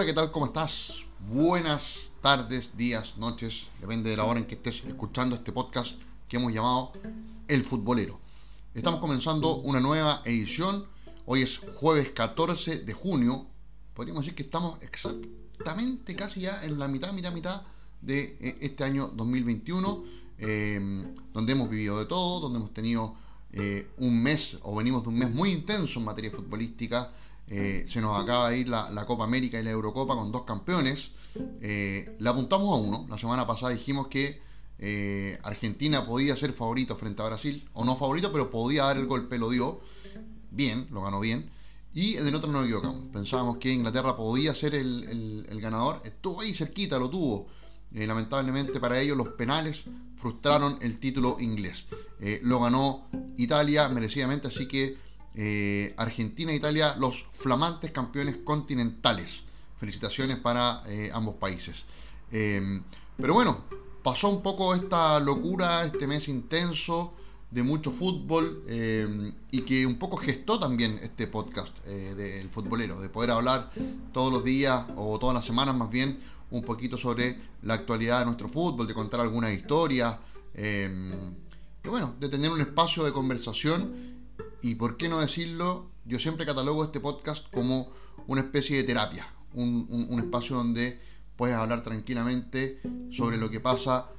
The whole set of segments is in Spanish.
hola, ¿qué tal? ¿Cómo estás? Buenas tardes, días, noches, depende de la hora en que estés escuchando este podcast que hemos llamado El Futbolero. Estamos comenzando una nueva edición, hoy es jueves 14 de junio, podríamos decir que estamos exactamente casi ya en la mitad, mitad, mitad de eh, este año 2021, em, donde hemos vivido de todo, donde hemos tenido eh, un mes o venimos de un mes muy intenso en materia futbolística, eh, se nos acaba de ir la, Copa América y la Eurocopa con dos campeones. Eh, le apuntamos a uno. La semana pasada dijimos que eh, Argentina podía ser favorito frente a Brasil, o no favorito, pero podía dar el golpe, lo dio. Bien, lo ganó bien. Y en el otro no equivocamos. Pensábamos que Inglaterra podía ser el, ganador. Estuvo ahí cerquita, lo tuvo. lamentablemente para ellos los penales frustraron el título inglés. lo ganó Italia merecidamente, así que eh, Argentina e Italia los flamantes campeones continentales. Felicitaciones para eh, ambos países. Em, pero bueno, pasó un poco esta locura, este mes intenso de mucho fútbol em, y que un poco gestó también este podcast eh, del futbolero, de poder hablar todos los días o todas las semanas más bien un poquito sobre la actualidad de nuestro fútbol, de contar algunas historias em, y bueno, de tener un espacio de conversación y por qué no decirlo, yo siempre catalogo este podcast como una especie de terapia, un, espacio donde puedes hablar tranquilamente sobre lo que pasa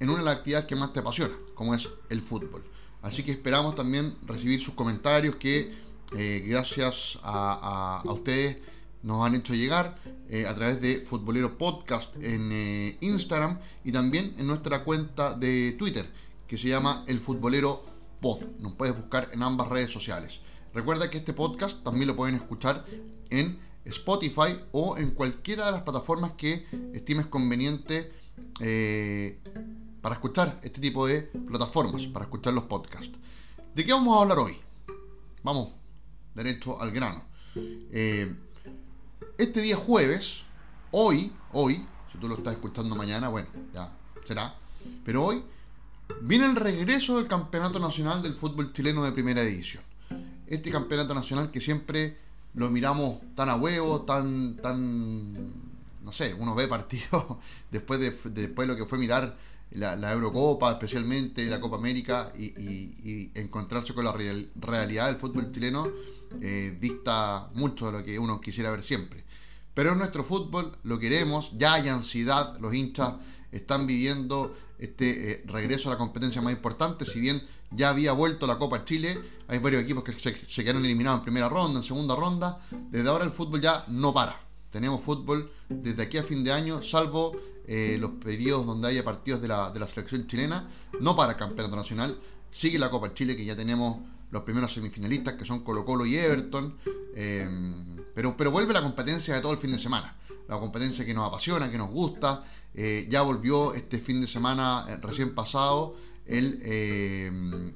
en una de las actividades que más te apasiona, como es el fútbol. Así que esperamos también recibir sus comentarios que eh, gracias a, ustedes nos han hecho llegar eh, a través de Futbolero Podcast en eh, Instagram y también en nuestra cuenta de Twitter que se llama El Futbolero nos puedes buscar en ambas redes sociales. Recuerda que este podcast también lo pueden escuchar en Spotify o en cualquiera de las plataformas que estimes conveniente eh, para escuchar este tipo de plataformas, para escuchar los podcasts. ¿De qué vamos a hablar hoy? Vamos, derecho al grano. Eh, este día jueves, hoy, hoy, si tú lo estás escuchando mañana, bueno, ya será, pero hoy Viene el regreso del Campeonato Nacional del Fútbol Chileno de Primera Edición. Este campeonato nacional que siempre lo miramos tan a huevo, tan, tan, no sé, uno ve partidos después de, después de lo que fue mirar la, Eurocopa, especialmente la Copa América, y, encontrarse con la realidad del fútbol chileno, eh, dista mucho de lo que uno quisiera ver siempre. Pero en nuestro fútbol lo queremos, ya hay ansiedad, los hinchas están viviendo este eh, regreso a la competencia más importante, si bien ya había vuelto la Copa Chile, hay varios equipos que se, quedaron eliminados en primera ronda, en segunda ronda, desde ahora el fútbol ya no para. Tenemos fútbol desde aquí a fin de año, salvo eh, los periodos donde haya partidos de la, selección chilena, no para el campeonato nacional, sigue la Copa Chile que ya tenemos los primeros semifinalistas que son Colo Colo y Everton, eh, pero, pero vuelve la competencia de todo el fin de semana, la competencia que nos apasiona, que nos gusta, eh, ya volvió este fin de semana eh, recién pasado el, eh,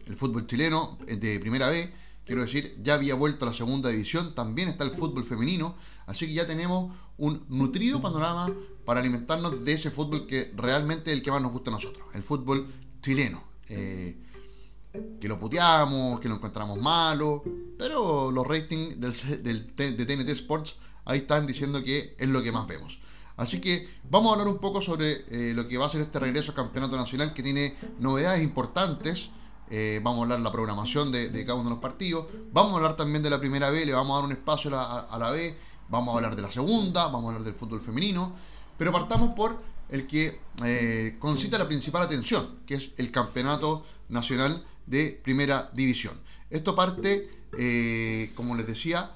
el fútbol chileno de primera vez. Quiero decir, ya había vuelto a la segunda división, también está el fútbol femenino, así que ya tenemos un nutrido panorama para alimentarnos de ese fútbol que realmente es el que más nos gusta a nosotros, el fútbol chileno. que lo puteamos, que lo encontramos malo, pero los ratings del, del, de TNT Sports ahí están diciendo que es lo que más vemos. Así que vamos a hablar un poco sobre eh, lo que va a ser este regreso al Campeonato Nacional que tiene novedades importantes. Eh, vamos a hablar de la programación de, cada uno de los partidos. Vamos a hablar también de la primera B, le vamos a dar un espacio a la, B. Vamos a hablar de la segunda, vamos a hablar del fútbol femenino. Pero partamos por el que eh, concita la principal atención, que es el Campeonato Nacional de Primera División. Esto parte, como les decía,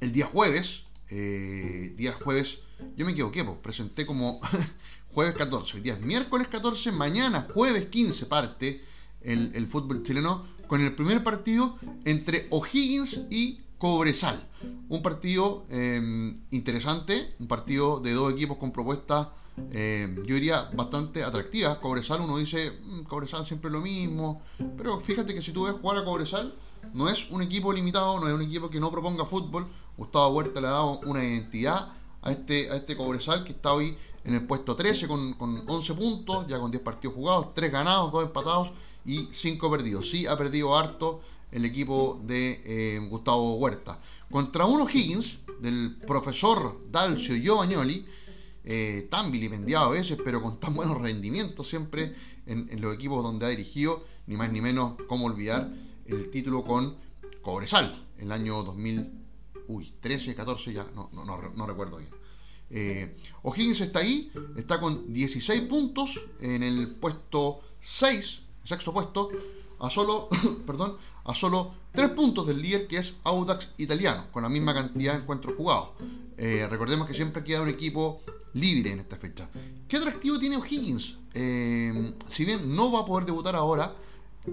el día jueves, día jueves yo me equivoqué, pues presenté como jueves 14. Hoy día es miércoles 14, mañana jueves 15 parte el, fútbol chileno con el primer partido entre O'Higgins y Cobresal. Un partido em, interesante, un partido de dos equipos con propuestas, em, yo diría, bastante atractivas. Cobresal, uno dice, mm, Cobresal siempre lo mismo, pero fíjate que si tú ves jugar a Cobresal, no es un equipo limitado, no es un equipo que no proponga fútbol. Gustavo Huerta le ha dado una identidad a este, a este Cobresal que está hoy en el puesto 13 con, con 11 puntos, ya con 10 partidos jugados, 3 ganados, 2 empatados y 5 perdidos. Sí, ha perdido harto el equipo de eh, Gustavo Huerta. Contra uno Higgins, del profesor Dalcio Giovagnoli, eh, tan vilipendiado a veces, pero con tan buenos rendimientos siempre en, los equipos donde ha dirigido, ni más ni menos, cómo olvidar el título con Cobresal, el año 2013, 14, ya no, no, recuerdo bien. Eh, O'Higgins está ahí, está con 16 puntos en el puesto 6, sexto puesto, a solo, perdón, a solo 3 puntos del líder que es Audax Italiano, con la misma cantidad de encuentros jugados. Eh, recordemos que siempre queda un equipo libre en esta fecha. ¿Qué atractivo tiene O'Higgins? Eh, si bien no va a poder debutar ahora,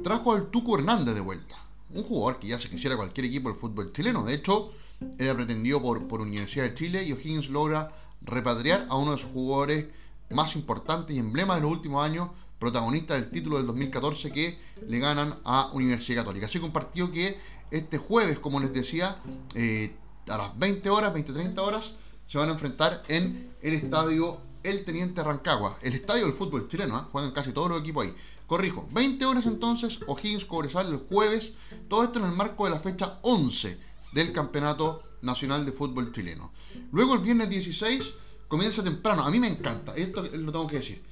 trajo al Tuco Hernández de vuelta. Un jugador que ya se quisiera cualquier equipo del fútbol chileno. De hecho, era pretendido por, por Universidad de Chile y O'Higgins logra repatriar a uno de sus jugadores más importantes y emblemas de los últimos años, protagonista del título del 2014 que le ganan a Universidad Católica. Así partido que este jueves, como les decía, eh, a las 20 horas, 20-30 horas, se van a enfrentar en el estadio El Teniente Rancagua, el estadio del fútbol chileno, ¿eh? juegan casi todos los equipos ahí. Corrijo, 20 horas entonces, O'Higgins Cobresal el jueves, todo esto en el marco de la fecha 11 del Campeonato Nacional de Fútbol Chileno. Luego el viernes 16 comienza temprano, a mí me encanta, esto lo tengo que decir,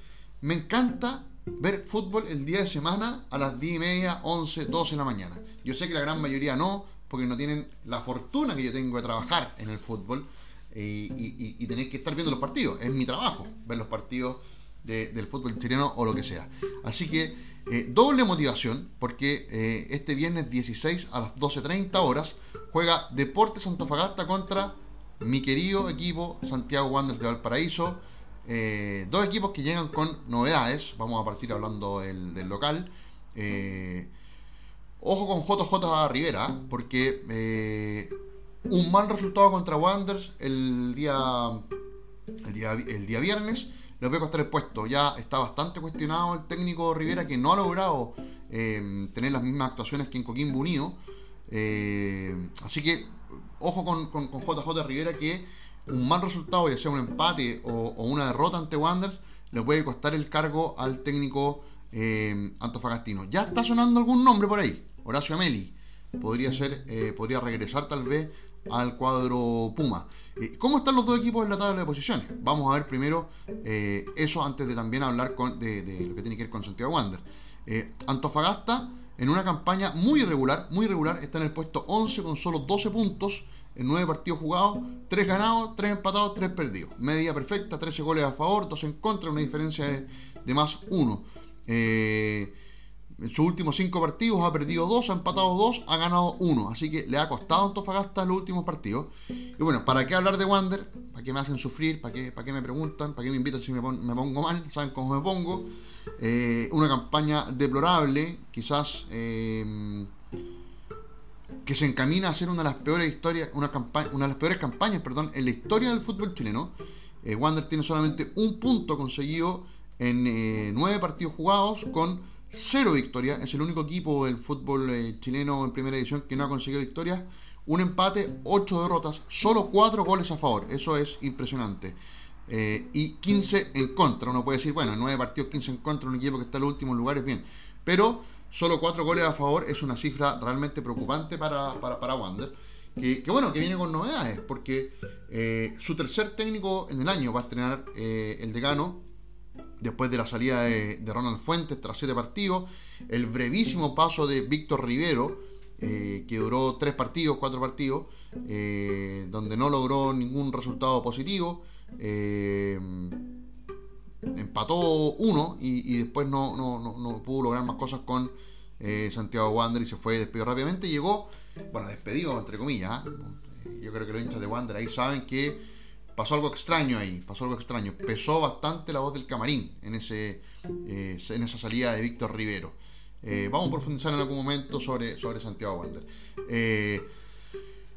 me encanta ver fútbol el día de semana a las 10 y media, 11, 12 de la mañana. Yo sé que la gran mayoría no, porque no tienen la fortuna que yo tengo de trabajar en el fútbol eh, y, tener que estar viendo los partidos. Es mi trabajo ver los partidos del fútbol chileno o lo que sea. Así que eh, doble motivación, porque eh, este viernes 16 a las 12.30 horas juega Deportes Antofagasta contra mi querido equipo Santiago Wanderers de Valparaíso. Eh, dos equipos que llegan con novedades. Vamos a partir hablando del, local. Eh, ojo con JJ Rivera, porque un mal resultado contra Wanderers el día, el día, el día viernes le puede costar el puesto. Ya está bastante cuestionado el técnico Rivera que no ha logrado tener las mismas actuaciones que en Coquimbo Unido. así que ojo con, con, con JJ Rivera que un mal resultado, ya sea un empate o, una derrota ante Wanderers, le puede costar el cargo al técnico eh, antofagastino. Ya está sonando algún nombre por ahí. Horacio Ameli. Podría ser, eh, podría regresar tal vez al cuadro Puma. Eh, ¿Cómo están los dos equipos en la tabla de posiciones? Vamos a ver primero eso antes de también hablar con, de, lo que tiene que ver con Santiago Wander. Antofagasta, en una campaña muy irregular, muy irregular, está en el puesto 11 con solo 12 puntos en nueve partidos jugados, tres ganados, tres empatados, tres perdidos. Media perfecta, 13 goles a favor, dos en contra, una diferencia de, más uno. Eh, en sus últimos cinco partidos ha perdido dos, ha empatado dos, ha ganado uno. Así que le ha costado a Antofagasta los últimos partidos. Y bueno, ¿para qué hablar de Wander? ¿Para qué me hacen sufrir? ¿Para qué, para qué me preguntan? ¿Para qué me invitan si me, pongo mal? ¿Saben cómo me pongo? Eh, una campaña deplorable, quizás eh, que se encamina a ser una de las peores historias, una, campaña, una de las peores campañas, perdón, en la historia del fútbol chileno. Eh, Wander tiene solamente un punto conseguido en nueve partidos jugados con cero victorias. Es el único equipo del fútbol eh, chileno en primera edición que no ha conseguido victorias. Un empate, ocho derrotas, solo cuatro goles a favor. Eso es impresionante. y 15 en contra. Uno puede decir, bueno, en nueve partidos, 15 en contra, un equipo que está en los últimos lugares, bien. Pero solo cuatro goles a favor es una cifra realmente preocupante para, para, Wander. Que, bueno, que viene con novedades, porque eh, su tercer técnico en el año va a estrenar eh, el decano, después de la salida de, Ronald Fuentes tras siete partidos, el brevísimo paso de Víctor Rivero, eh, que duró tres partidos, cuatro partidos, donde no logró ningún resultado positivo empató uno y, después no, no, pudo lograr más cosas con eh, Santiago Wander y se fue despedido rápidamente. Llegó, bueno, despedido entre comillas. ¿ah? Yo creo que los hinchas de Wander ahí saben que pasó algo extraño ahí, pasó algo extraño. Pesó bastante la voz del camarín en, ese, eh, en esa salida de Víctor Rivero. Eh, vamos a profundizar en algún momento sobre, sobre Santiago Wander.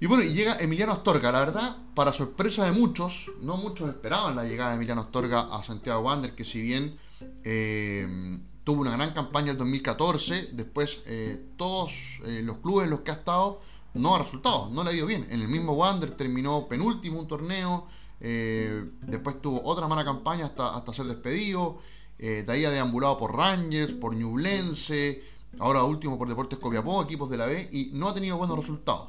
Y bueno, y llega Emiliano Astorga. La verdad, para sorpresa de muchos, no muchos esperaban la llegada de Emiliano Astorga a Santiago Wander, que si bien eh, tuvo una gran campaña en 2014, después eh, todos eh, los clubes en los que ha estado no ha resultado, no le ha ido bien. En el mismo Wander terminó penúltimo un torneo, después tuvo otra mala campaña hasta, hasta ser despedido, de ahí ha deambulado por Rangers, por Ñublense, ahora último por Deportes Copiapó, equipos de la B, y no ha tenido buenos resultados.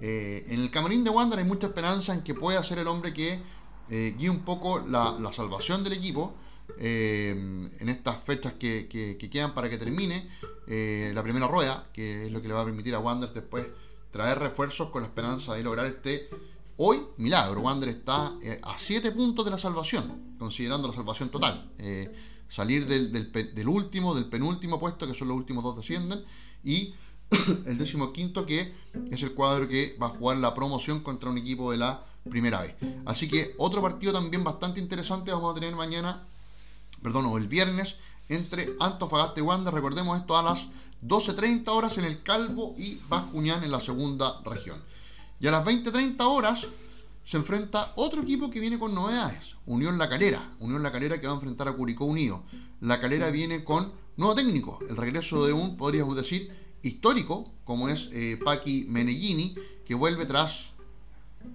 Eh, en el camarín de Wander hay mucha esperanza en que pueda ser el hombre que eh, guíe un poco la, salvación del equipo en estas fechas que, quedan para que termine la primera rueda, que es lo que le va a permitir a Wander después traer refuerzos con la esperanza de lograr este hoy milagro. Wander está a 7 puntos de la salvación, considerando la salvación total salir del, último, del penúltimo puesto, que son los últimos dos descienden, y el décimo quinto, que es el cuadro que va a jugar la promoción contra un equipo de la primera vez. Así que otro partido también bastante interesante vamos a tener mañana, perdón, o el viernes, entre Antofagasta y Wander. Recordemos esto a las 12.30 horas en el Calvo y Bascuñán en la segunda región. Y a las 20.30 horas se enfrenta otro equipo que viene con novedades, Unión La Calera. Unión La Calera que va a enfrentar a Curicó Unido. La Calera viene con nuevo técnico, el regreso de un, podríamos decir, histórico, como es eh, Paqui que vuelve tras...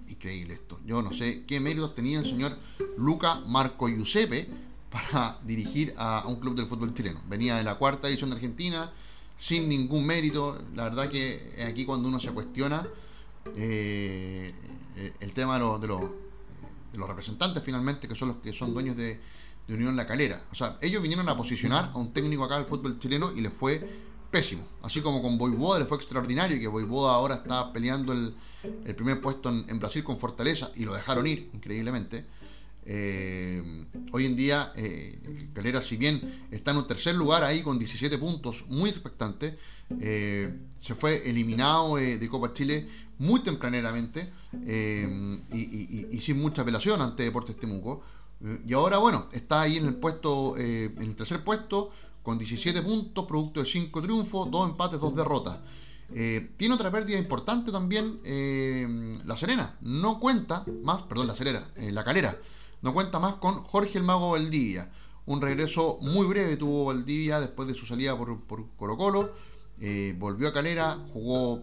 Increíble esto. Yo no sé qué méritos tenía el señor Luca Marco Giuseppe para dirigir a, un club del fútbol chileno. Venía de la cuarta edición de Argentina, sin ningún mérito. La verdad que aquí cuando uno se cuestiona eh, eh, el tema de, los, representantes finalmente, que son los que son dueños de, Unión La Calera. O sea, ellos vinieron a posicionar a un técnico acá del fútbol chileno y les fue pésimo. Así como con Boivoda le fue extraordinario, y que Boivoda ahora está peleando el, primer puesto en, Brasil con Fortaleza y lo dejaron ir, increíblemente. Eh, hoy en día, eh, Calera, si bien está en un tercer lugar ahí con 17 puntos, muy expectante, se fue eliminado de Copa Chile muy tempraneramente eh, y, sin mucha apelación ante Deportes Temuco. Eh, y ahora, bueno, está ahí en el puesto, eh, en el tercer puesto, con 17 puntos, producto de 5 triunfos, 2 empates, 2 derrotas. tiene otra pérdida importante también La Serena. No cuenta más, perdón, La Serena, La Calera. No cuenta más con Jorge el Mago Valdivia. Un regreso muy breve tuvo Valdivia después de su salida por, por Colo Colo. volvió a Calera, jugó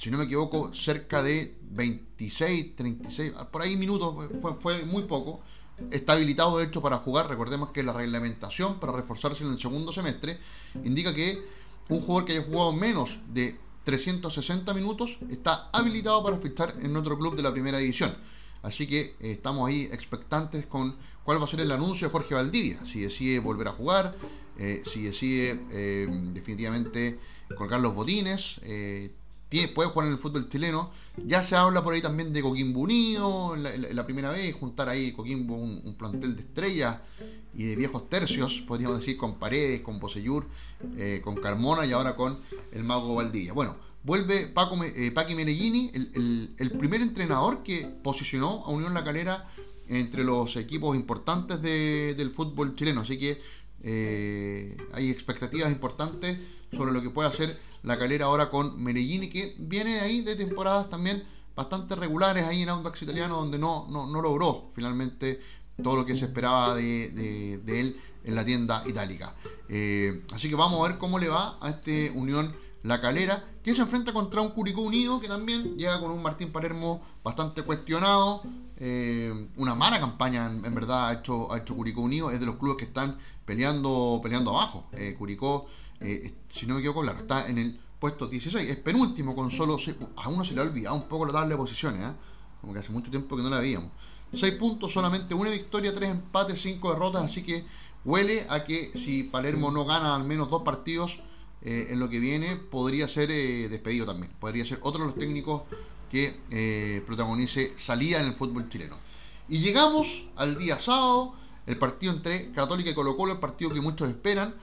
si no me equivoco, cerca de 26, 36, por ahí minutos, fue, muy poco. Está habilitado, de hecho, para jugar. Recordemos que la reglamentación para reforzarse en el segundo semestre indica que un jugador que haya jugado menos de 360 minutos está habilitado para fichar en otro club de la primera división. Así que eh, estamos ahí expectantes con cuál va a ser el anuncio de Jorge Valdivia, si decide volver a jugar, eh, si decide eh, definitivamente colgar los botines, puede jugar en el fútbol chileno. Ya se habla por ahí también de Coquimbo Unido, en la, primera vez, juntar ahí Coquimbo un, plantel de estrellas y de viejos tercios, podríamos decir, con Paredes, con Poseyur, eh, con Carmona y ahora con el Mago Valdilla. Bueno, vuelve Paco, eh, Paqui Meneghini, el, primer entrenador que posicionó a Unión La Calera entre los equipos importantes del fútbol chileno. Así que eh, hay expectativas importantes sobre lo que puede hacer la calera ahora con Meregini, que viene ahí de temporadas también bastante regulares ahí en Audax Italiano, donde no, no, logró finalmente todo lo que se esperaba de, él en la tienda itálica. Eh, así que vamos a ver cómo le va a este Unión La Calera, que se enfrenta contra un Curicó Unido, que también llega con un Martín Palermo bastante cuestionado. Eh, una mala campaña, en, verdad, ha hecho, ha hecho Curicó Unido. Es de los clubes que están peleando, peleando abajo. Eh, Curicó eh, si no me equivoco, claro, está en el puesto 16, es penúltimo con solo A uno se le ha olvidado un poco la tabla de posiciones, ¿eh? como que hace mucho tiempo que no la veíamos. 6 puntos, solamente una victoria, 3 empates, 5 derrotas, así que huele a que si Palermo no gana al menos dos partidos eh, en lo que viene, podría ser despedido también. Podría ser otro de los técnicos que protagonice salida en el fútbol chileno. Y llegamos al día sábado, el partido entre Católica y Colo Colo, el partido que muchos esperan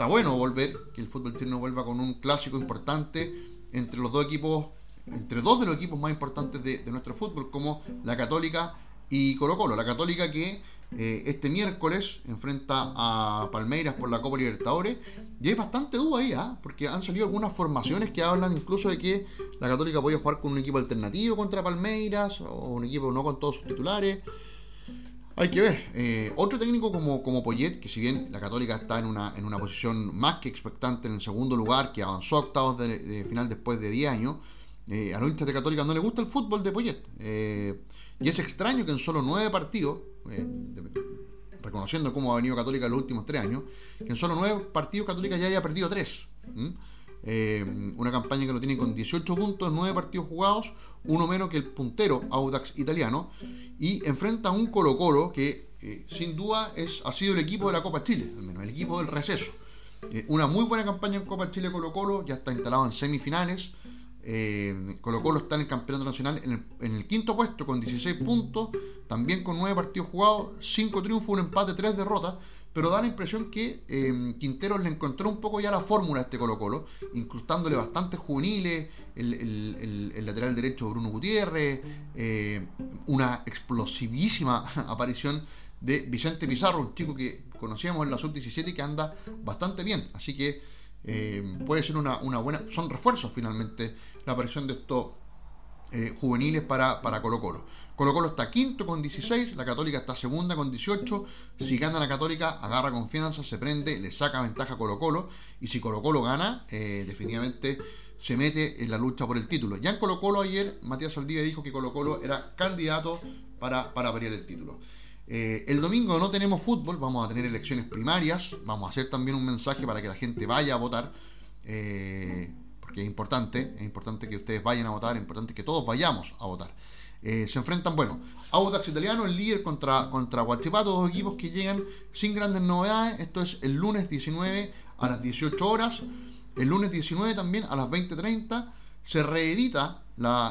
está bueno volver, que el fútbol chileno vuelva con un clásico importante entre los dos equipos, entre dos de los equipos más importantes de, nuestro fútbol, como la Católica y Colo Colo. La Católica que eh, este miércoles enfrenta a Palmeiras por la Copa Libertadores. Y hay bastante duda ahí, ¿ah? porque han salido algunas formaciones que hablan incluso de que la Católica podía jugar con un equipo alternativo contra Palmeiras, o un equipo no con todos sus titulares. Hay que ver. Eh, otro técnico como, como Poyet, que si bien la Católica está en una, en una posición más que expectante en el segundo lugar, que avanzó a octavos de, final después de 10 años, eh, a los hinchas de Católica no le gusta el fútbol de Poyet. Eh, y es extraño que en solo 9 partidos, reconociendo cómo ha venido Católica en los últimos 3 años, que en solo 9 partidos Católica ya haya perdido 3. Eh, una campaña que lo tiene con 18 puntos, 9 partidos jugados, uno menos que el puntero Audax italiano, y enfrenta a un Colo Colo que eh, sin duda es, ha sido el equipo de la Copa Chile, al menos el equipo del receso. Eh, una muy buena campaña en Copa Chile Colo Colo, ya está instalado en semifinales. Colo Colo está en el campeonato nacional en el, en el, quinto puesto con 16 puntos, también con 9 partidos jugados, 5 triunfos, un empate, 3 derrotas pero da la impresión que eh, Quinteros le encontró un poco ya la fórmula a este Colo Colo, incrustándole bastantes juveniles, el, lateral derecho Bruno Gutiérrez, eh, una explosivísima aparición de Vicente Pizarro, un chico que conocíamos en la sub-17 y que anda bastante bien, así que eh, puede ser una, una, buena, son refuerzos finalmente la aparición de estos eh, juveniles para, para Colo Colo. Colo Colo está quinto con 16, la Católica está segunda con 18. Si gana la Católica, agarra confianza, se prende, le saca ventaja a Colo Colo. Y si Colo Colo gana, eh, definitivamente se mete en la lucha por el título. Ya en Colo Colo ayer, Matías Saldivia dijo que Colo Colo era candidato para, para pelear el título. Eh, el domingo no tenemos fútbol, vamos a tener elecciones primarias, vamos a hacer también un mensaje para que la gente vaya a votar. Porque es importante, es importante que ustedes vayan a votar, es importante que todos vayamos a votar. Eh, se enfrentan, bueno, Audax Italiano, el líder contra, contra Guachipato, dos equipos que llegan sin grandes novedades. Esto es el lunes 19 a las 18 horas. El lunes 19 también a las 20.30 se reedita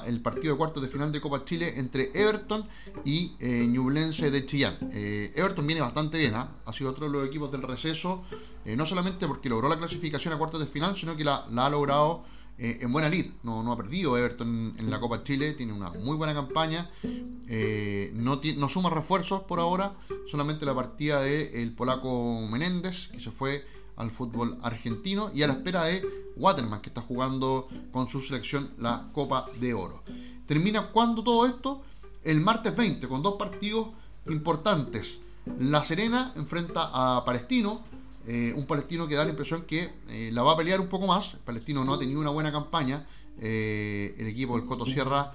el partido de cuartos de final de Copa Chile entre Everton y eh, Ñublense de Chillán. Eh, Everton viene bastante bien, ¿ah? ha sido otro de los equipos del receso, eh, no solamente porque logró la clasificación a cuartos de final, sino que la ha logrado eh, en buena lid. No, ha perdido Everton en, la Copa Chile, tiene una muy buena campaña. No, no, suma refuerzos por ahora, solamente la partida del el polaco Menéndez, que se fue al fútbol argentino, y a la espera de Waterman, que está jugando con su selección la Copa de Oro. Termina cuando todo esto, el martes 20, con dos partidos importantes. La Serena enfrenta a Palestino, eh, un palestino que da la impresión que eh, la va a pelear un poco más. El palestino no ha tenido una buena campaña. Eh, el equipo del Coto Sierra,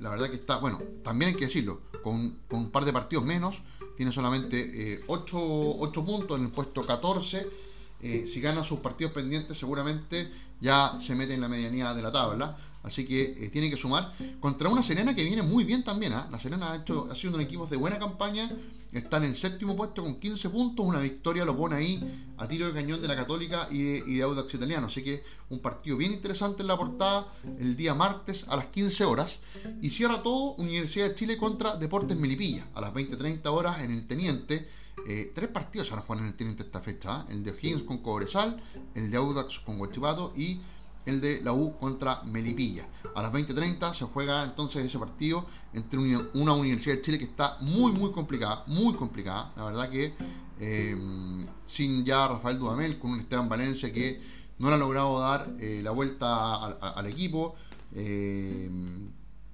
la verdad que está, bueno, también hay que decirlo, con, un par de partidos menos, tiene solamente 8, puntos en el puesto 14. Si gana sus partidos pendientes, seguramente ya se mete en la medianía de la tabla. Así que eh, tiene que sumar contra una Serena que viene muy bien también. ¿ah? La Serena ha, hecho, ha sido un equipo de buena campaña. Está en el séptimo puesto con 15 puntos. Una victoria lo pone ahí a tiro de cañón de la Católica y de, Audax Italiano. Así que un partido bien interesante en la portada el día martes a las 15 horas. Y cierra todo Universidad de Chile contra Deportes Melipilla a las 20-30 horas en el Teniente. Eh, tres partidos van a jugar en el Teniente esta fecha. ¿ah? El de O'Higgins con Cobresal, el de Audax con Huachipato y el de la U contra Melipilla. A las 20.30 se juega entonces ese partido entre una Universidad de Chile que está muy, muy complicada, muy complicada. La verdad que eh, sin ya Rafael Dudamel, con un Esteban Valencia que no le ha logrado dar eh, la vuelta al, equipo. Eh,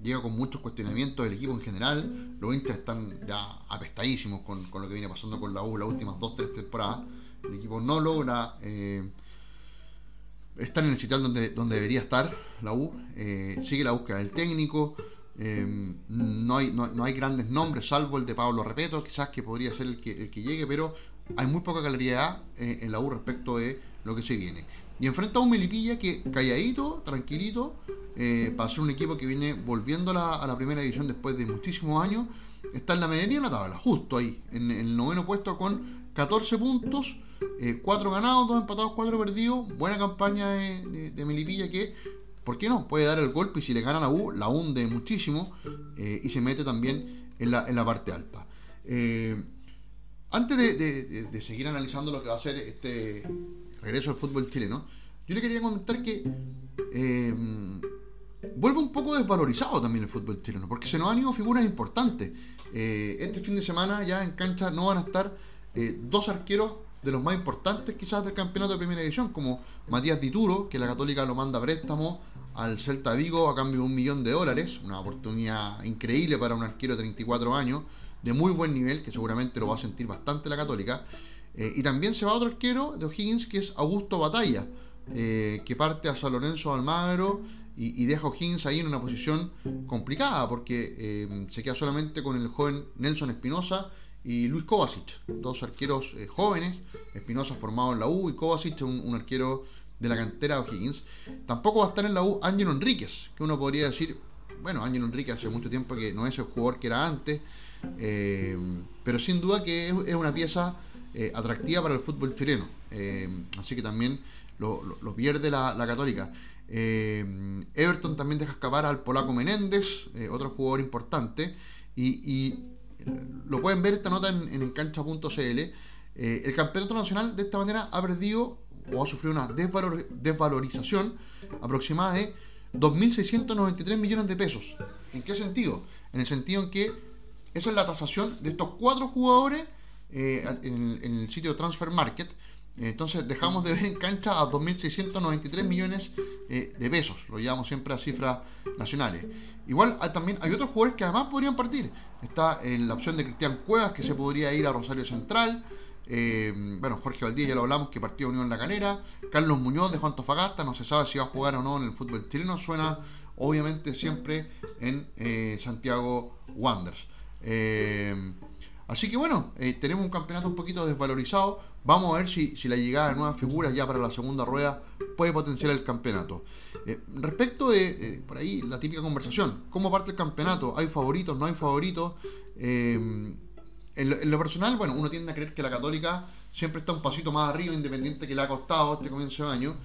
llega con muchos cuestionamientos del equipo en general. Los hinchas están ya apestadísimos con, con, lo que viene pasando con la U las últimas 2-3 temporadas. El equipo no logra están en el sitio donde, donde debería estar la U, eh, sigue la búsqueda del técnico, eh, no, hay, no, hay grandes nombres, salvo el de Pablo Repeto, quizás que podría ser el que, el que llegue, pero hay muy poca claridad eh, en la U respecto de lo que se viene. Y enfrenta a un Melipilla que calladito, tranquilito, para ser un equipo que viene volviendo a la, primera división después de muchísimos años, está en la medianía de la tabla, justo ahí, en, el noveno puesto con 14 puntos 4 eh, ganados, 2 empatados, 4 perdidos. Buena campaña de, Melipilla que, ¿por qué no? Puede dar el golpe y si le gana la U, la hunde muchísimo eh, y se mete también en la, en la parte alta. Eh, antes de, seguir analizando lo que va a ser este regreso al fútbol chileno, yo le quería comentar que vuelve un poco desvalorizado también el fútbol chileno, porque se nos han ido figuras importantes. este fin de semana ya en cancha no van a estar dos arqueros de los más importantes quizás del campeonato de primera división, como Matías Dituro, que la Católica lo manda a préstamo al Celta Vigo a cambio de un millón de dólares, una oportunidad increíble para un arquero de 34 años, de muy buen nivel, que seguramente lo va a sentir bastante la Católica. Eh, y también se va otro arquero de O'Higgins, que es Augusto Batalla, eh, que parte a San Lorenzo Almagro y, deja a O'Higgins ahí en una posición complicada, porque eh, se queda solamente con el joven Nelson Espinosa y Luis Kovacic, dos arqueros eh, jóvenes, Espinosa formado en la U y Kovacic un, un arquero de la cantera de O'Higgins. Tampoco va a estar en la U Ángelo Enríquez, que uno podría decir, bueno, Ángelo Enríquez hace mucho tiempo que no es el jugador que era antes, pero sin duda que es, una pieza eh, atractiva para el fútbol chileno. Eh, así que también lo, pierde la, Católica. Everton también deja escapar al polaco Menéndez, otro jugador importante, y, lo pueden ver esta nota en encancha.cl. el campeonato nacional de esta manera ha perdido o ha sufrido una desvalorización aproximada de 2.693 millones de pesos. ¿En qué sentido? En el sentido en que esa es la tasación de estos cuatro jugadores eh, en, el sitio Transfer Market. Entonces dejamos de ver en cancha a 2.693 millones eh, de pesos. Lo llamamos siempre a cifras nacionales. Igual también hay otros jugadores que además podrían partir. Está en la opción de Cristian Cuevas que se podría ir a Rosario Central. Eh, bueno, Jorge Valdía ya lo hablamos, que partió Unión la Calera. Carlos Muñoz de Juan Tofagasta, no se sabe si va a jugar o no en el fútbol chileno. Suena, obviamente, siempre en eh, Santiago Wanderers. Eh, así que bueno, tenemos un campeonato un poquito desvalorizado. Vamos a ver si, la llegada de nuevas figuras ya para la segunda rueda puede potenciar el campeonato. respecto de, por ahí, la típica conversación, ¿cómo parte el campeonato? ¿Hay favoritos? ¿No hay favoritos? en lo, personal, bueno, uno tiende a creer que la Católica siempre está un pasito más arriba, independiente que le ha costado este comienzo de año.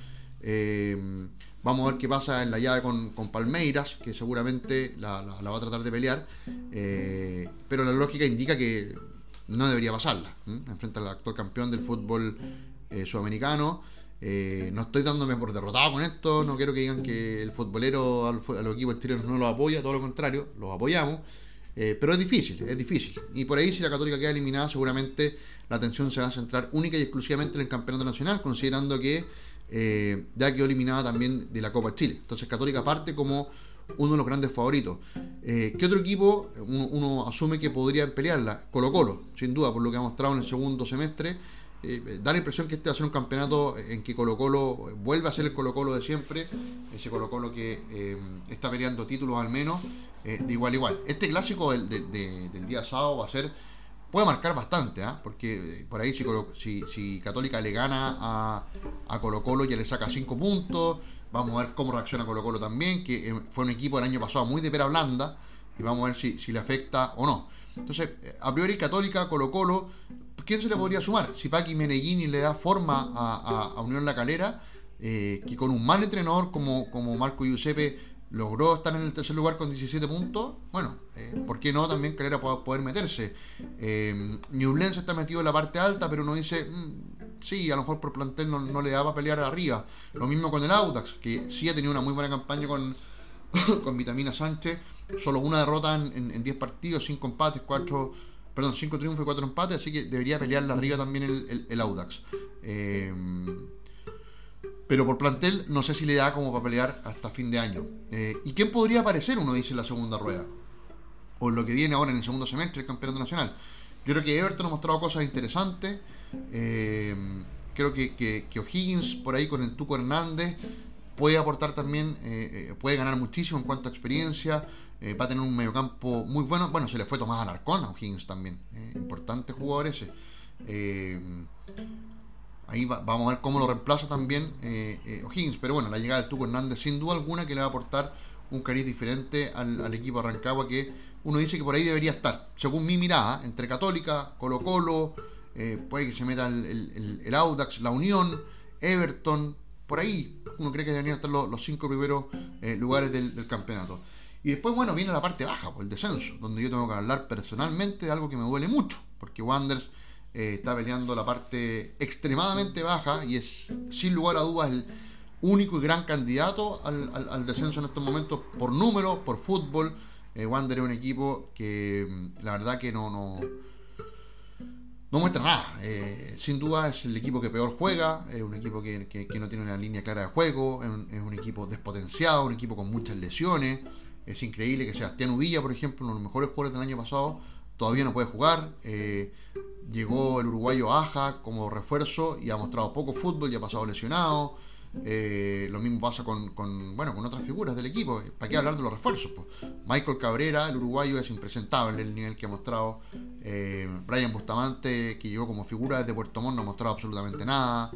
Eh, vamos a ver qué pasa en la llave con, Palmeiras, que seguramente la, va a tratar de pelear. Eh, pero la lógica indica que no debería pasarla. Enfrenta al actual campeón del fútbol eh, sudamericano. no estoy dándome por derrotado con esto, no quiero que digan que el futbolero a los equipos exteriores no los apoya, todo lo contrario, los apoyamos. Eh, pero es difícil, es difícil. Y por ahí, si la Católica queda eliminada, seguramente la atención se va a centrar única y exclusivamente en el campeonato nacional, considerando que eh, ya quedó eliminada también de la Copa Chile. Entonces, Católica parte como uno de los grandes favoritos. Eh, ¿Qué otro equipo uno, asume que podría pelearla? Colo Colo, sin duda, por lo que ha mostrado en el segundo semestre. da la impresión que este va a ser un campeonato en que Colo Colo vuelve a ser el Colo Colo de siempre, ese Colo Colo que está peleando títulos al menos eh, de igual a igual. Este clásico del, del, día sábado va a ser, puede marcar bastante, ¿ah? porque eh, por ahí si, si, Católica le gana a, a Colo Colo ya le saca 5 puntos, vamos a ver cómo reacciona Colo Colo también, que eh, fue un equipo el año pasado muy de pera blanda, y vamos a ver si, si le afecta o no. Entonces, a priori Católica, Colo Colo, ¿quién se le podría sumar? Si Paqui Meneghini le da forma a, a, Unión La Calera, que con un mal entrenador como, como Marco Giuseppe logró estar en el tercer lugar con 17 puntos, bueno, eh, ¿por qué no también Calera pueda poder meterse? Eh, Newlands está metido en la parte alta, pero uno dice, mm, sí, a lo mejor por plantel no, le daba a pelear arriba. Lo mismo con el Audax, que sí ha tenido una muy buena campaña con, con Vitamina Sánchez, solo una derrota en 10 partidos, 5 empates, 4, perdón, 5 triunfos y 4 empates, así que debería pelear arriba también el, el, Audax. Eh, pero por plantel no sé si le da como para pelear hasta fin de año. Eh, ¿Y quién podría aparecer, uno dice, en la segunda rueda? O en lo que viene ahora en el segundo semestre del campeonato nacional. Yo creo que Everton ha mostrado cosas interesantes. Eh, creo que, que, O'Higgins por ahí con el Tuco Hernández puede aportar también, eh, puede ganar muchísimo en cuanto a experiencia. va a tener un mediocampo muy bueno. Bueno, se le fue Tomás Alarcón a O'Higgins también. importante jugador ese. Ahí vamos a ver cómo lo reemplaza también eh, eh, O'Higgins. Pero bueno, la llegada de Tuco Hernández, sin duda alguna, que le va a aportar un cariz diferente al, equipo de Rancagua, que uno dice que por ahí debería estar. Según mi mirada, entre Católica, Colo Colo, eh, puede que se meta el, Audax, la Unión, Everton, por ahí uno cree que deberían estar los, cinco primeros lugares del, campeonato. Y después, bueno, viene la parte baja, el descenso, donde yo tengo que hablar personalmente de algo que me duele mucho, porque Wanderers eh, está peleando la parte extremadamente baja y es sin lugar a dudas el único y gran candidato al, descenso en estos momentos por número, por fútbol. Eh, Wander es un equipo que mm, la verdad que no, no, no muestra nada. Eh, sin duda es el equipo que peor juega, es un equipo que, no tiene una línea clara de juego, es un, es un, equipo despotenciado, un equipo con muchas lesiones. Es increíble que Sebastián Uvilla, por ejemplo, uno de los mejores jugadores del año pasado, todavía no puede jugar. Eh, llegó el uruguayo Aja como refuerzo y ha mostrado poco fútbol y ha pasado lesionado. Eh, lo mismo pasa con, bueno, con otras figuras del equipo. ¿Para qué hablar de los refuerzos? Michael Cabrera, el uruguayo, es impresentable el nivel que ha mostrado. Eh, Brian Bustamante, que llegó como figura desde Puerto Montt, no ha mostrado absolutamente nada.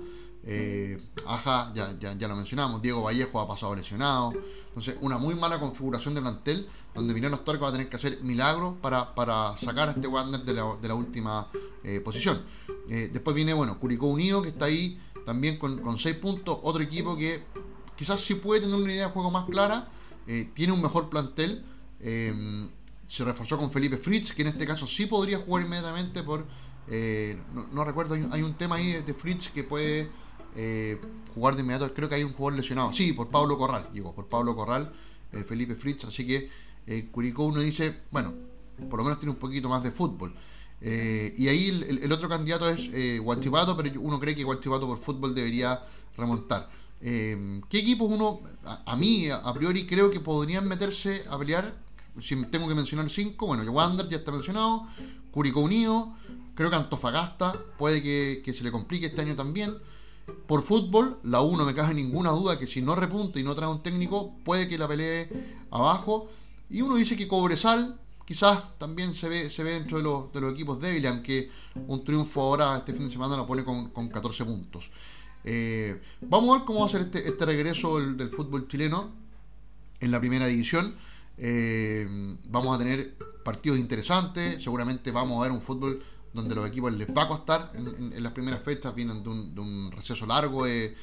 Eh, Aja, ya, ya, lo mencionamos, Diego Vallejo ha pasado lesionado. Entonces, una muy mala configuración de plantel, donde Emiliano Stork va a tener que hacer milagros para, para sacar a este Wander de la, de la última eh, posición. Eh, después viene, bueno, Curicó Unido, que está ahí también con, con 6 puntos. Otro equipo que quizás sí puede tener una idea de juego más clara, tiene un mejor plantel se reforzó con Felipe Fritz, que en este caso sí podría jugar inmediatamente por... Eh, no, recuerdo, hay un, tema ahí de Fritz que puede eh, jugar de inmediato. Creo que hay un jugador lesionado. Sí, por Pablo Corral, digo, por Pablo Corral, eh, Felipe Fritz. Así que Curicó uno dice, bueno, por lo menos tiene un poquito más de fútbol. y ahí el, otro candidato es eh, pero uno cree que Guachipato por fútbol debería remontar. ¿Qué equipos uno, a, mí, a priori, creo que podrían meterse a pelear si tengo que mencionar cinco, bueno, Wander ya está mencionado, Curicó Unido, creo que Antofagasta puede que, se le complique este año también. Por fútbol, la 1 me cae ninguna duda que si no repunta y no trae un técnico, puede que la pelee abajo. Y uno dice que Cobresal quizás también se ve, se ve dentro de los, de los equipos débiles, aunque un triunfo ahora este fin de semana lo pone con, 14 puntos. Eh, vamos a ver cómo va a ser este, este regreso del fútbol chileno en la primera división. Eh, vamos a tener partidos interesantes, seguramente vamos a ver un fútbol donde los equipos les va a costar en, las primeras fechas, vienen de un, receso largo de,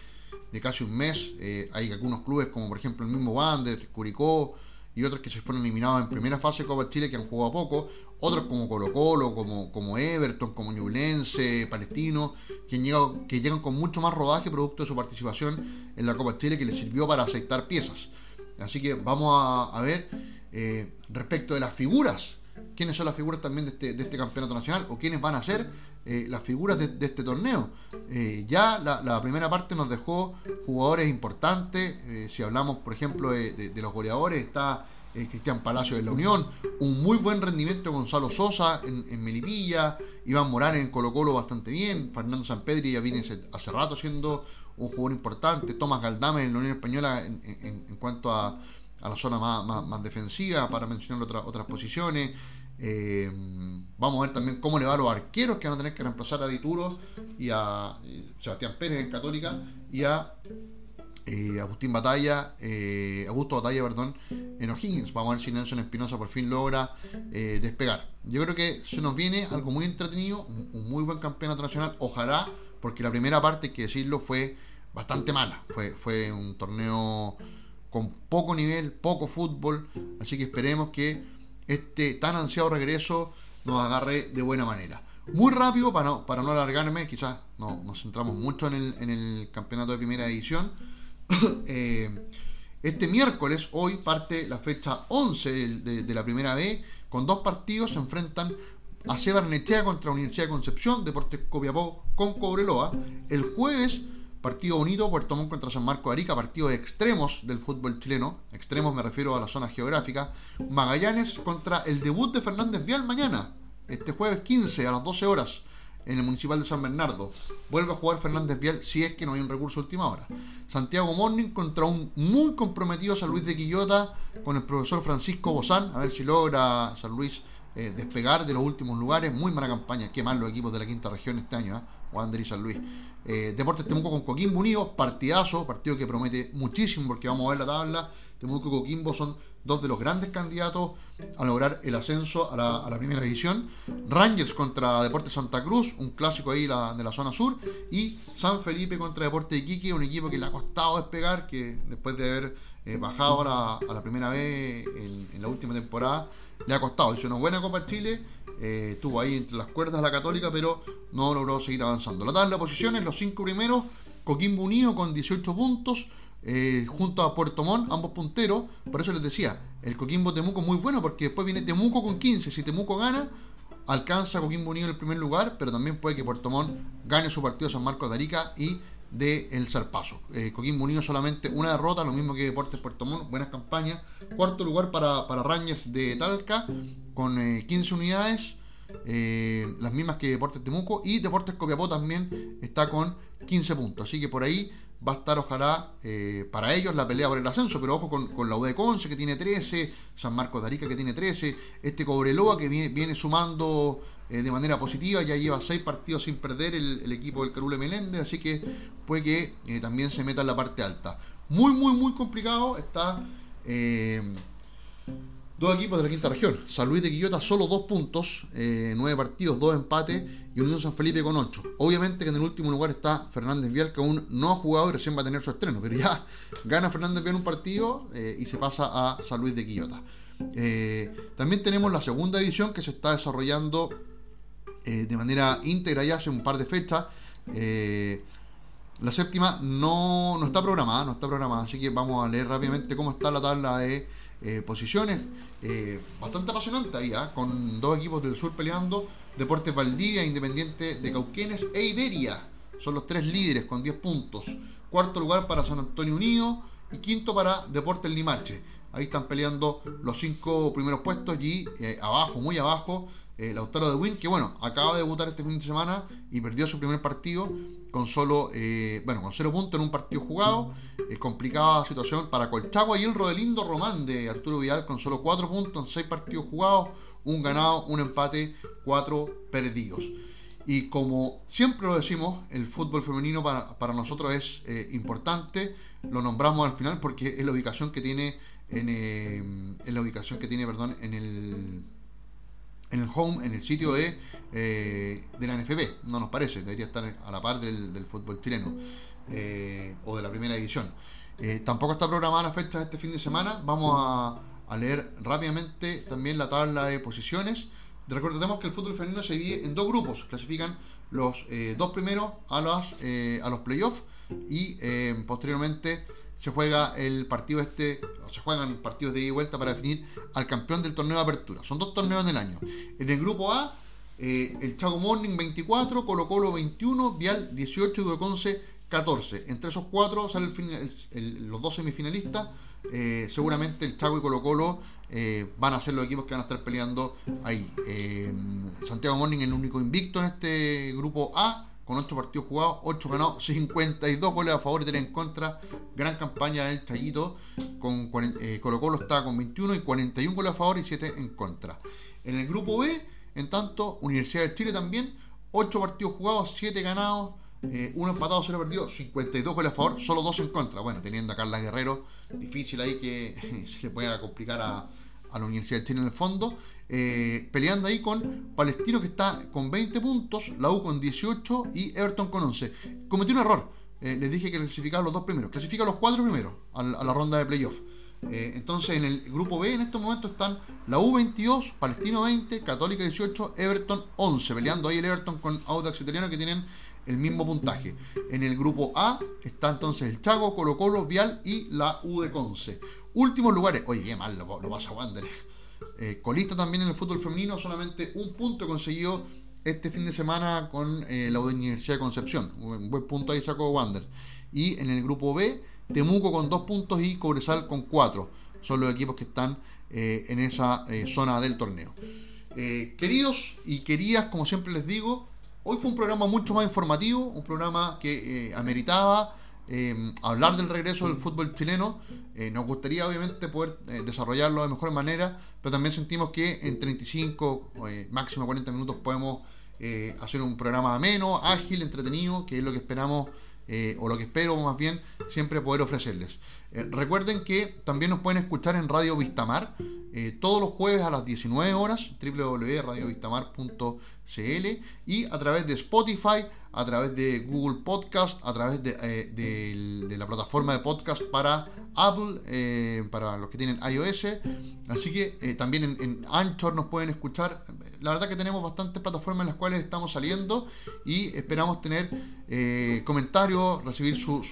casi un mes, eh, hay algunos clubes como por ejemplo el mismo Wander, Curicó y otros que se fueron eliminados en primera fase de Copa Chile que han jugado poco, otros como Colo Colo, como, como Everton, como Ñublense, Palestino, que, llegan, que llegan con mucho más rodaje producto de su participación en la Copa Chile que les sirvió para aceptar piezas. Así que vamos a, ver eh, respecto de las figuras, quiénes son las figuras también de este, de este campeonato nacional o quiénes van a ser eh, las figuras de, este torneo. Eh, ya la, primera parte nos dejó jugadores importantes, si hablamos por ejemplo de, los goleadores, está Cristian Palacio de la Unión, un muy buen rendimiento Gonzalo Sosa en, Melipilla, Iván Morán en Colo Colo bastante bien, Fernando Sampedri ya viene hace rato siendo un jugador importante, Tomás Galdame en la Unión Española en, cuanto a, la zona más, defensiva, para mencionar otras otras posiciones. Eh, vamos a ver también cómo le va a los arqueros que van a tener que reemplazar a Dituro y a eh, Sebastián Pérez en Católica y a eh, Agustín Batalla, Augusto Batalla, perdón, en O'Higgins. Vamos a ver si Nelson Espinosa por fin logra despegar. Yo creo que se nos viene algo muy entretenido, un muy buen campeonato nacional. Ojalá, porque la primera parte, hay que decirlo, fue bastante mala. Fue, fue un torneo con poco nivel, poco fútbol, así que esperemos que este tan ansiado regreso nos agarre de buena manera. Muy rápido, para no, para no alargarme, quizás no, nos centramos mucho en el, en el campeonato de primera edición. Eh, este miércoles, hoy, parte la fecha 11 de, la primera B, con dos partidos se enfrentan a Seba contra Universidad de Concepción, Deportes Copiapó con Cobreloa. El jueves Partido bonito, Puerto Montt contra San Marco de Arica, partido de extremos del fútbol chileno. Extremos me refiero a la zona geográfica. Magallanes contra el debut de Fernández Vial mañana, este jueves 15 a las 12 horas, en el Municipal de San Bernardo. Vuelve a jugar Fernández Vial si es que no hay un recurso última hora. Santiago Morning contra un muy comprometido San Luis de Quillota con el profesor Francisco Bozán, a ver si logra San Luis eh, despegar de los últimos lugares. Muy mala campaña, qué mal los equipos de la quinta región este año, ¿eh? Wander y San Luis. Eh, Deportes Temuco con Coquimbo Unido, partidazo, partido que promete muchísimo porque vamos a ver la tabla. Temuco y Coquimbo son dos de los grandes candidatos a lograr el ascenso a la, primera división. Rangers contra Deportes Santa Cruz, un clásico ahí de la zona sur. Y San Felipe contra Deportes Iquique, un equipo que le ha costado despegar, que después de haber eh, bajado a la, primera vez en, la última temporada, le ha costado. Hizo una buena Copa Chile eh, estuvo ahí entre las cuerdas la Católica, pero no logró seguir avanzando. La tabla de posiciones, los cinco primeros, Coquimbo Unido con 18 puntos, eh, junto a Puerto Montt, ambos punteros. Por eso les decía, el Coquimbo Temuco muy bueno, porque después viene Temuco con 15. Si Temuco gana, alcanza a Coquimbo Unido en el primer lugar, pero también puede que Puerto Montt gane su partido a San Marcos de Arica y de El Zarpazo. Eh, Coquimbo Unido solamente una derrota, lo mismo que Deportes Puerto Montt, buenas campañas. Cuarto lugar para, para Rangers de Talca, con 15 eh, unidades, eh, las mismas que Deportes Temuco, y Deportes Copiapó también está con 15 puntos. Así que por ahí va a estar ojalá eh, para ellos la pelea por el ascenso, pero ojo con, la UD Conce que tiene 13, San Marcos de Arica que tiene 13, este Cobreloa que viene, sumando eh, de manera positiva, ya lleva 6 partidos sin perder el, equipo del Carule Meléndez, así que puede que eh, también se meta en la parte alta. Muy, muy, muy complicado está Dos equipos de la quinta región. San Luis de Quillota solo dos puntos, nueve partidos, dos empates y Unión San Felipe con ocho. Obviamente que en el último lugar está Fernández Vial, que aún no ha jugado y recién va a tener su estreno, pero ya gana Fernández Vial un partido eh, y se pasa a San Luis de Quillota. Eh, también tenemos la segunda división que se está desarrollando de manera íntegra ya hace un par de fechas. la séptima no, no está programada, no está programada, así que vamos a leer rápidamente cómo está la tabla de eh, posiciones. Eh, bastante apasionante ahí, ¿ah? con dos equipos del sur peleando. Deportes Valdivia, Independiente de Cauquenes e Iberia. Son los tres líderes con 10 puntos. Cuarto lugar para San Antonio Unido y quinto para Deportes Limache. Ahí están peleando los cinco primeros puestos y eh, abajo, muy abajo, el Lautaro de Win, que bueno, acaba de debutar este fin de semana y perdió su primer partido con solo, eh, bueno, con cero puntos en un partido jugado. Es complicada situación para Colchagua y el Rodelindo Román de Arturo Vidal con solo cuatro puntos en seis partidos jugados, un ganado, un empate, cuatro perdidos. Y como siempre lo decimos, el fútbol femenino para, nosotros es eh, importante. Lo nombramos al final porque es la ubicación que tiene en, eh, en la ubicación que tiene, perdón, en el en el home, en el sitio de, eh, de la NFB, no nos parece, debería estar a la par del, fútbol chileno eh, o de la primera edición. Eh, tampoco está programada la fecha este fin de semana, vamos a, leer rápidamente también la tabla de posiciones. Recordemos que el fútbol femenino se divide en dos grupos, clasifican los dos primeros a, las, a los playoffs y posteriormente se juega el partido este, o se juegan partidos de ida y vuelta para definir al campeón del torneo de apertura. Son dos torneos en el año. En el grupo A, eh, el Chago Morning 24, Colo Colo 21, Vial 18 y Dueconce 14. Entre esos cuatro salen los dos semifinalistas. Eh, seguramente el Chago y Colo Colo eh, van a ser los equipos que van a estar peleando ahí. Santiago Morning el único invicto en este grupo A con 8 partidos jugados, 8 ganados, 52 goles a favor y 3 en contra. Gran campaña del Chayito. Con, eh, Colo Colo está con 21 y 41 goles a favor y 7 en contra. En el grupo B, en tanto, Universidad de Chile también, 8 partidos jugados, 7 ganados, 1 eh, empatado, 0 perdido, 52 goles a favor, solo 2 en contra. Bueno, teniendo a Carla Guerrero, difícil ahí que se le pueda complicar a, a la Universidad de Chile en el fondo. Eh, peleando ahí con Palestino que está con 20 puntos, la U con 18 y Everton con 11. Cometió un error. Eh, les dije que clasificaba los dos primeros. Clasifica los cuatro primeros a la, ronda de playoff. Eh, entonces en el grupo B en estos momentos están la U 22, Palestino 20, Católica 18, Everton 11. Peleando ahí el Everton con Audax Italiano que tienen el mismo puntaje. En el grupo A está entonces el Chago, Colo Colo, Vial y la U de Conce. Últimos lugares. Oye, qué mal lo, lo pasa Wander. Eh, colista también en el fútbol femenino, solamente un punto consiguió este fin de semana con eh, la Universidad de Concepción. Un buen punto ahí sacó Wander. Y en el grupo B, Temuco con dos puntos y Cobresal con cuatro. Son los equipos que están eh, en esa zona del torneo. queridos y queridas, como siempre les digo, hoy fue un programa mucho más informativo, un programa que ameritaba Em, hablar del regreso del fútbol chileno. Eh, nos gustaría obviamente poder eh, desarrollarlo de mejor manera, pero también sentimos que en 35, eh, máximo 40 minutos podemos hacer un programa ameno, ágil, entretenido, que es lo que esperamos, o lo que espero más bien, siempre poder ofrecerles. recuerden que también nos pueden escuchar en Radio Vistamar todos los jueves a las 19 horas, www.radiovistamar.cl y a través de Spotify, a través de Google Podcast, a través de, eh, la plataforma de podcast para Apple, eh, para los que tienen iOS. Así que eh, también en, Anchor nos pueden escuchar. La verdad que tenemos bastantes plataformas en las cuales estamos saliendo y esperamos tener comentarios, recibir sus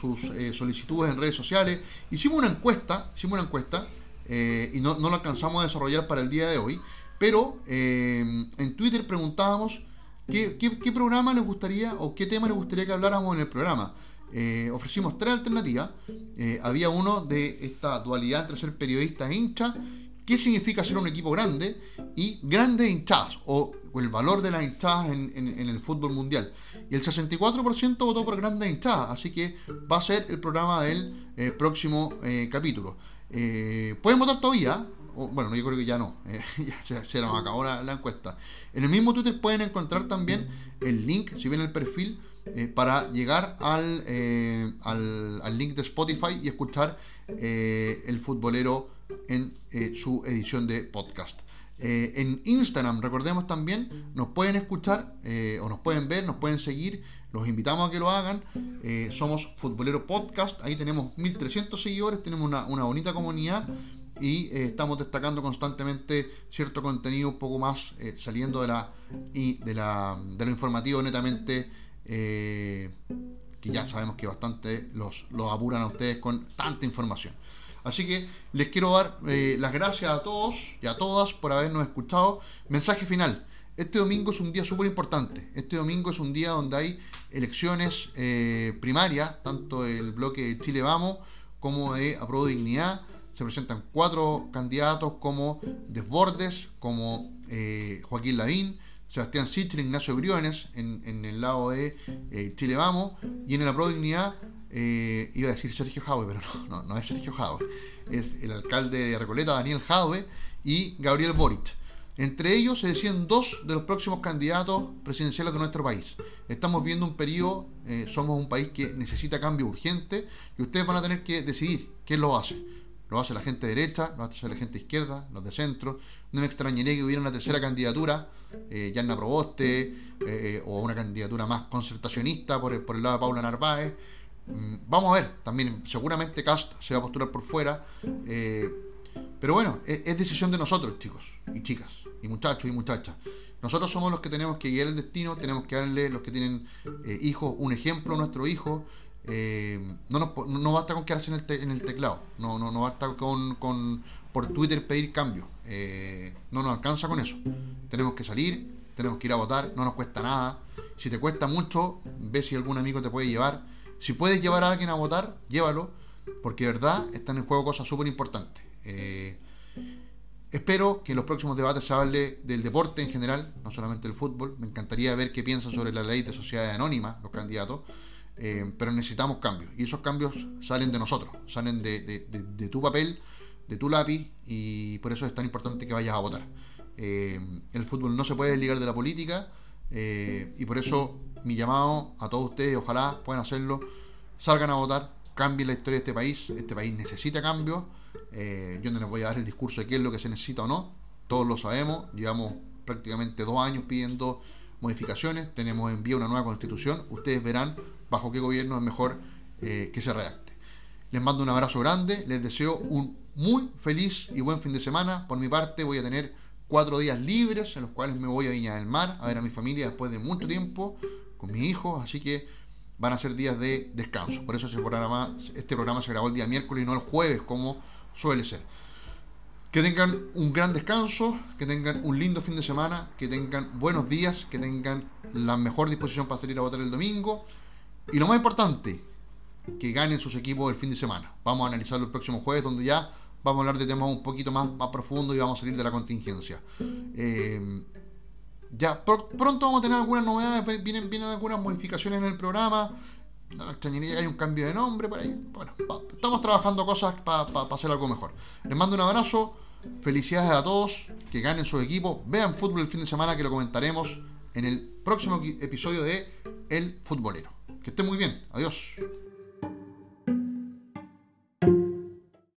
solicitudes en redes sociales. Hicimos una encuesta, hicimos una encuesta y no, no la alcanzamos a desarrollar para el día de hoy, pero en Twitter preguntábamos ¿Qué, programa les gustaría o qué tema les gustaría que habláramos en el programa? Eh, ofrecimos tres alternativas. Eh, había uno de esta dualidad entre ser periodista e hincha. ¿Qué significa ser un equipo grande? Y grandes hinchadas. O el valor de las hinchadas en, el fútbol mundial. Y el 64% votó por grandes hinchadas, así que va a ser el programa del eh, próximo capítulo. Pueden votar todavía, bueno, yo creo que ya no, ya se, nos acabó la, encuesta. En el mismo Twitter pueden encontrar también el link, si ven el perfil, para llegar al, al, al, link de Spotify y escuchar el futbolero en su edición de podcast. Eh, en Instagram, recordemos también, nos pueden escuchar eh, o nos pueden ver, nos pueden seguir. Los invitamos a que lo hagan. Eh, somos Futbolero Podcast. Ahí tenemos 1300 seguidores, tenemos una, bonita comunidad y estamos destacando constantemente cierto contenido un poco más saliendo de la y de la de lo informativo netamente que ya sabemos que bastante los, los apuran a ustedes con tanta información. Así que les quiero dar eh, las gracias a todos y a todas por habernos escuchado. Mensaje final. Este domingo es un día súper importante. Este domingo es un día donde hay elecciones eh, primarias, tanto del bloque de Chile Vamos como de Aprobo Dignidad. Se presentan cuatro candidatos como Desbordes, como eh, Joaquín Lavín, Sebastián Sichel, Ignacio Briones en, el lado de Chile Vamos y en el Aprobo Dignidad eh, iba a decir Sergio Jadwe, pero no, no, es Sergio Jadwe, es el alcalde de Recoleta, Daniel Jadwe, y Gabriel Boric. Entre ellos se decían dos de los próximos candidatos presidenciales de nuestro país. Estamos viendo un periodo, eh, somos un país que necesita cambio urgente y ustedes van a tener que decidir quién lo hace. Lo hace la gente derecha, lo hace la gente izquierda, los de centro. No me extrañaría que hubiera una tercera candidatura, eh, Yanna Proboste, eh, o una candidatura más concertacionista por el, por lado de Paula Narváez. Mm, vamos a ver, también seguramente Cast se va a postular por fuera. Eh, pero bueno, e-, es, decisión de nosotros, chicos y chicas, y muchachos y muchachas. Nosotros somos los que tenemos que guiar el destino, tenemos que darle, los que tienen eh, hijos, un ejemplo a nuestro hijo. Eh, no, no basta con quedarse en el, en el teclado, no, no, no basta con, con por Twitter pedir cambio. no nos alcanza con eso. Tenemos que salir, tenemos que ir a votar, no nos cuesta nada. Si te cuesta mucho, ve si algún amigo te puede llevar si puedes llevar a alguien a votar, llévalo, porque de verdad están en juego cosas súper importantes. Eh, espero que en los próximos debates se hable del deporte en general, no solamente del fútbol. Me encantaría ver qué piensan sobre la ley de sociedades anónimas los candidatos, eh, pero necesitamos cambios. Y esos cambios salen de nosotros, salen de, tu papel, de tu lápiz, y por eso es tan importante que vayas a votar. Eh, el fútbol no se puede desligar de la política, y por eso mi llamado a todos ustedes, ojalá puedan hacerlo, salgan a votar, cambien la historia de este país, este país necesita cambios, eh, yo no les voy a dar el discurso de qué es lo que se necesita o no, todos lo sabemos, llevamos prácticamente dos años pidiendo modificaciones, tenemos en vía una nueva constitución, ustedes verán bajo qué gobierno es mejor eh, que se redacte. Les mando un abrazo grande, les deseo un muy feliz y buen fin de semana, por mi parte voy a tener cuatro días libres en los cuales me voy a Viña del Mar a ver a mi familia después de mucho tiempo con mis hijos, así que van a ser días de descanso. Por eso este programa se grabó el día miércoles y no el jueves, como suele ser. Que tengan un gran descanso, que tengan un lindo fin de semana, que tengan buenos días, que tengan la mejor disposición para salir a votar el domingo. Y lo más importante, que ganen sus equipos el fin de semana. Vamos a analizarlo el próximo jueves, donde ya vamos a hablar de temas un poquito más, más profundos y vamos a salir de la contingencia. Eh, ya pronto vamos a tener algunas novedades, vienen, vienen algunas modificaciones en el programa. No extrañaría que hay un cambio de nombre por ahí. Bueno, estamos trabajando cosas para hacer algo mejor. Les mando un abrazo, felicidades a todos, que ganen su equipo, vean fútbol el fin de semana que lo comentaremos en el próximo episodio de El Futbolero. Que estén muy bien, adiós.